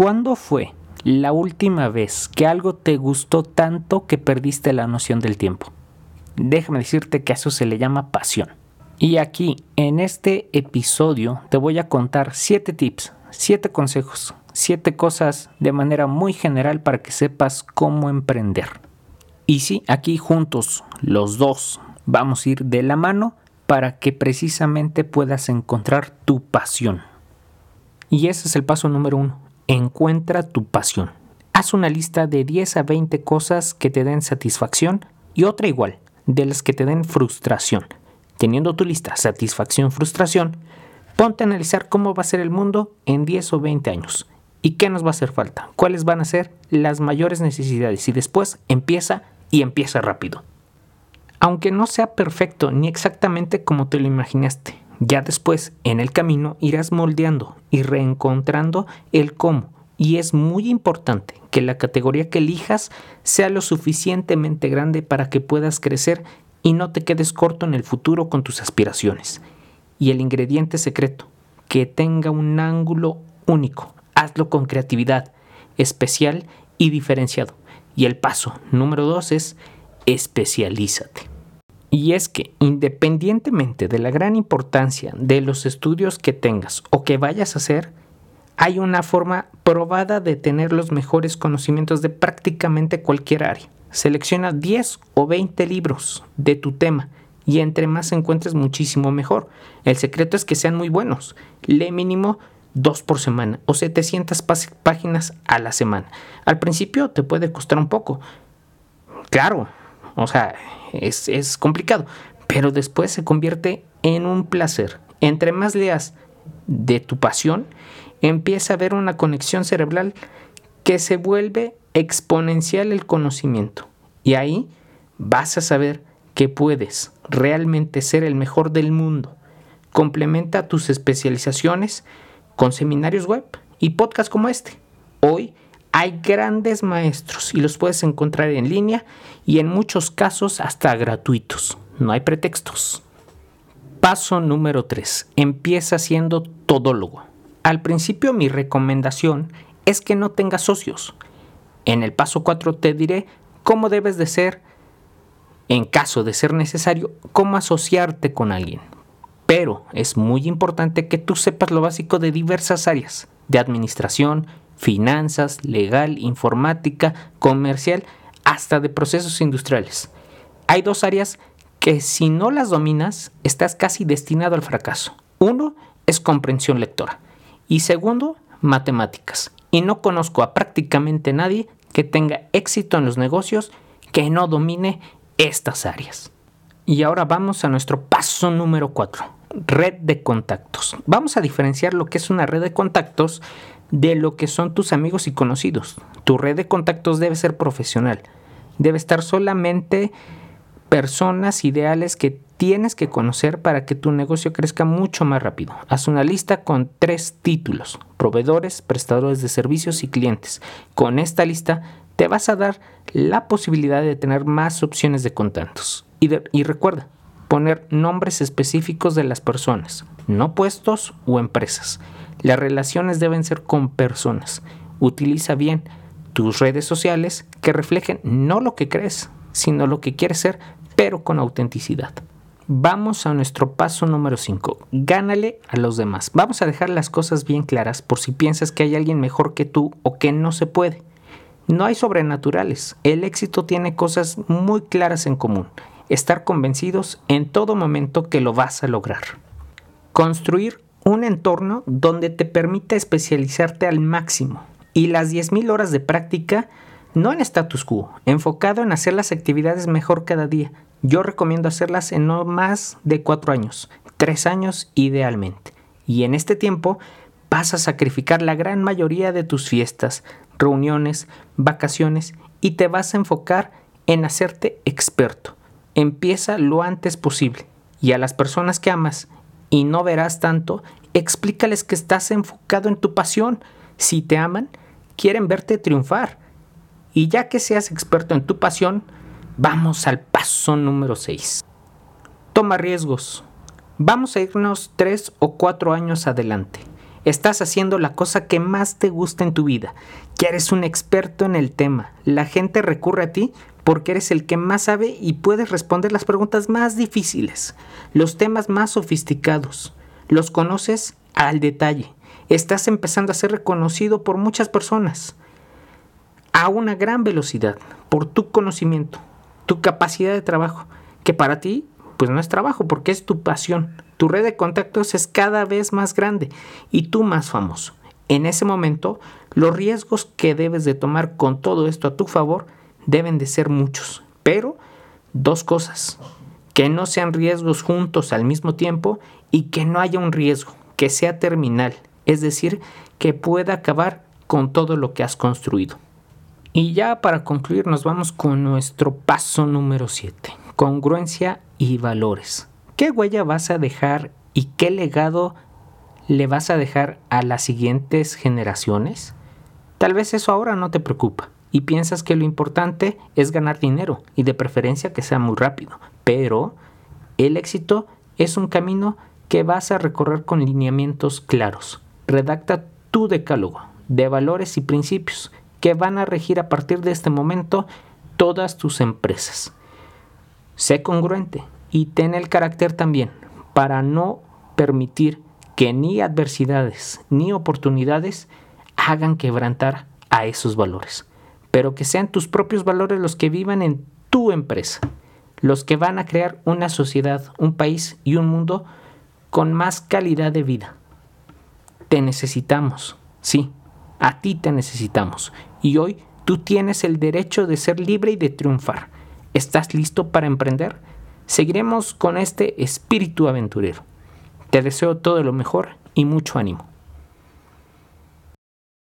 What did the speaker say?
¿Cuándo fue la última vez que algo te gustó tanto que perdiste la noción del tiempo? Déjame decirte que a eso se le llama pasión. Y aquí, en este episodio, te voy a contar 7 tips, 7 consejos, 7 cosas de manera muy general para que sepas cómo emprender. Y sí, aquí juntos, los dos, vamos a ir de la mano para que precisamente puedas encontrar tu pasión. Y ese es el paso número uno. Encuentra tu pasión. Haz una lista de 10 a 20 cosas que te den satisfacción y otra igual, de las que te den frustración. Teniendo tu lista satisfacción, frustración, ponte a analizar cómo va a ser el mundo en 10 o 20 años y qué nos va a hacer falta, cuáles van a ser las mayores necesidades y después empieza y empieza rápido. Aunque no sea perfecto ni exactamente como te lo imaginaste, ya después, en el camino, irás moldeando y reencontrando el cómo. Y es muy importante que la categoría que elijas sea lo suficientemente grande para que puedas crecer y no te quedes corto en el futuro con tus aspiraciones. Y el ingrediente secreto, que tenga un ángulo único. Hazlo con creatividad, especial y diferenciado. Y el paso número dos es especialízate. Y es que independientemente de la gran importancia de los estudios que tengas o que vayas a hacer, hay una forma probada de tener los mejores conocimientos de prácticamente cualquier área. Selecciona 10 o 20 libros de tu tema y entre más encuentres muchísimo mejor. El secreto es que sean muy buenos. Lee mínimo dos por semana o 700 páginas a la semana. Al principio te puede costar un poco. Claro, o sea, es, complicado, pero después se convierte en un placer. Entre más leas de tu pasión, empieza a haber una conexión cerebral que se vuelve exponencial el conocimiento. Y ahí vas a saber que puedes realmente ser el mejor del mundo. Complementa tus especializaciones con seminarios web y podcasts como este. Hoy hay grandes maestros y los puedes encontrar en línea y en muchos casos hasta gratuitos. No hay pretextos. Paso número 3. Empieza siendo todólogo. Al principio mi recomendación es que no tengas socios. En el paso 4 te diré cómo debes de ser, en caso de ser necesario, cómo asociarte con alguien. Pero es muy importante que tú sepas lo básico de diversas áreas, de administración, finanzas, legal, informática, comercial, hasta de procesos industriales. Hay dos áreas que si no las dominas, estás casi destinado al fracaso. Uno es comprensión lectora y segundo, matemáticas. Y no conozco a prácticamente nadie que tenga éxito en los negocios que no domine estas áreas. Y ahora vamos a nuestro paso número 4, red de contactos. Vamos a diferenciar lo que es una red de contactos de lo que son tus amigos y conocidos. Tu red de contactos debe ser profesional. Debe estar solamente personas ideales que tienes que conocer para que tu negocio crezca mucho más rápido. Haz una lista con tres títulos, proveedores, prestadores de servicios y clientes. Con esta lista te vas a dar la posibilidad de tener más opciones de contactos. Y, recuerda, poner nombres específicos de las personas, no puestos o empresas. Las relaciones deben ser con personas. Utiliza bien tus redes sociales que reflejen no lo que crees, sino lo que quieres ser, pero con autenticidad. Vamos a nuestro paso número 5. Gánale a los demás. Vamos a dejar las cosas bien claras por si piensas que hay alguien mejor que tú o que no se puede. No hay sobrenaturales. El éxito tiene cosas muy claras en común. Estar convencidos en todo momento que lo vas a lograr. Construir un entorno donde te permite especializarte al máximo y las 10.000 horas de práctica no en status quo, enfocado en hacer las actividades mejor cada día. Yo recomiendo hacerlas en no más de 4 años, 3 años idealmente. Y en este tiempo vas a sacrificar la gran mayoría de tus fiestas, reuniones, vacaciones y te vas a enfocar en hacerte experto. Empieza lo antes posible y a las personas que amas y no verás tanto, explícales que estás enfocado en tu pasión. Si te aman, quieren verte triunfar. Y ya que seas experto en tu pasión, vamos al paso número 6. Toma riesgos. Vamos a irnos 3 o 4 años adelante. Estás haciendo la cosa que más te gusta en tu vida. Ya eres un experto en el tema. La gente recurre a ti porque eres el que más sabe y puedes responder las preguntas más difíciles, los temas más sofisticados. Los conoces al detalle. Estás empezando a ser reconocido por muchas personas a una gran velocidad por tu conocimiento, tu capacidad de trabajo, que para ti pues no es trabajo porque es tu pasión. Tu red de contactos es cada vez más grande y tú más famoso. En ese momento, los riesgos que debes de tomar con todo esto a tu favor deben de ser muchos. Pero dos cosas, que no sean riesgos juntos al mismo tiempo y que no haya un riesgo que sea terminal, es decir, que pueda acabar con todo lo que has construido. Y ya para concluir nos vamos con nuestro paso número 7, congruencia y valores. ¿Qué huella vas a dejar y qué legado le vas a dejar a las siguientes generaciones? Tal vez eso ahora no te preocupa y piensas que lo importante es ganar dinero y de preferencia que sea muy rápido, pero el éxito es un camino que vas a recorrer con lineamientos claros. Redacta tu decálogo de valores y principios que van a regir a partir de este momento todas tus empresas. Sé congruente y ten el carácter también para no permitir que ni adversidades ni oportunidades hagan quebrantar a esos valores, pero que sean tus propios valores los que vivan en tu empresa, los que van a crear una sociedad, un país y un mundo con más calidad de vida. Te necesitamos, sí, a ti te necesitamos y hoy tú tienes el derecho de ser libre y de triunfar. ¿Estás listo para emprender? Seguiremos con este espíritu aventurero. Te deseo todo lo mejor y mucho ánimo.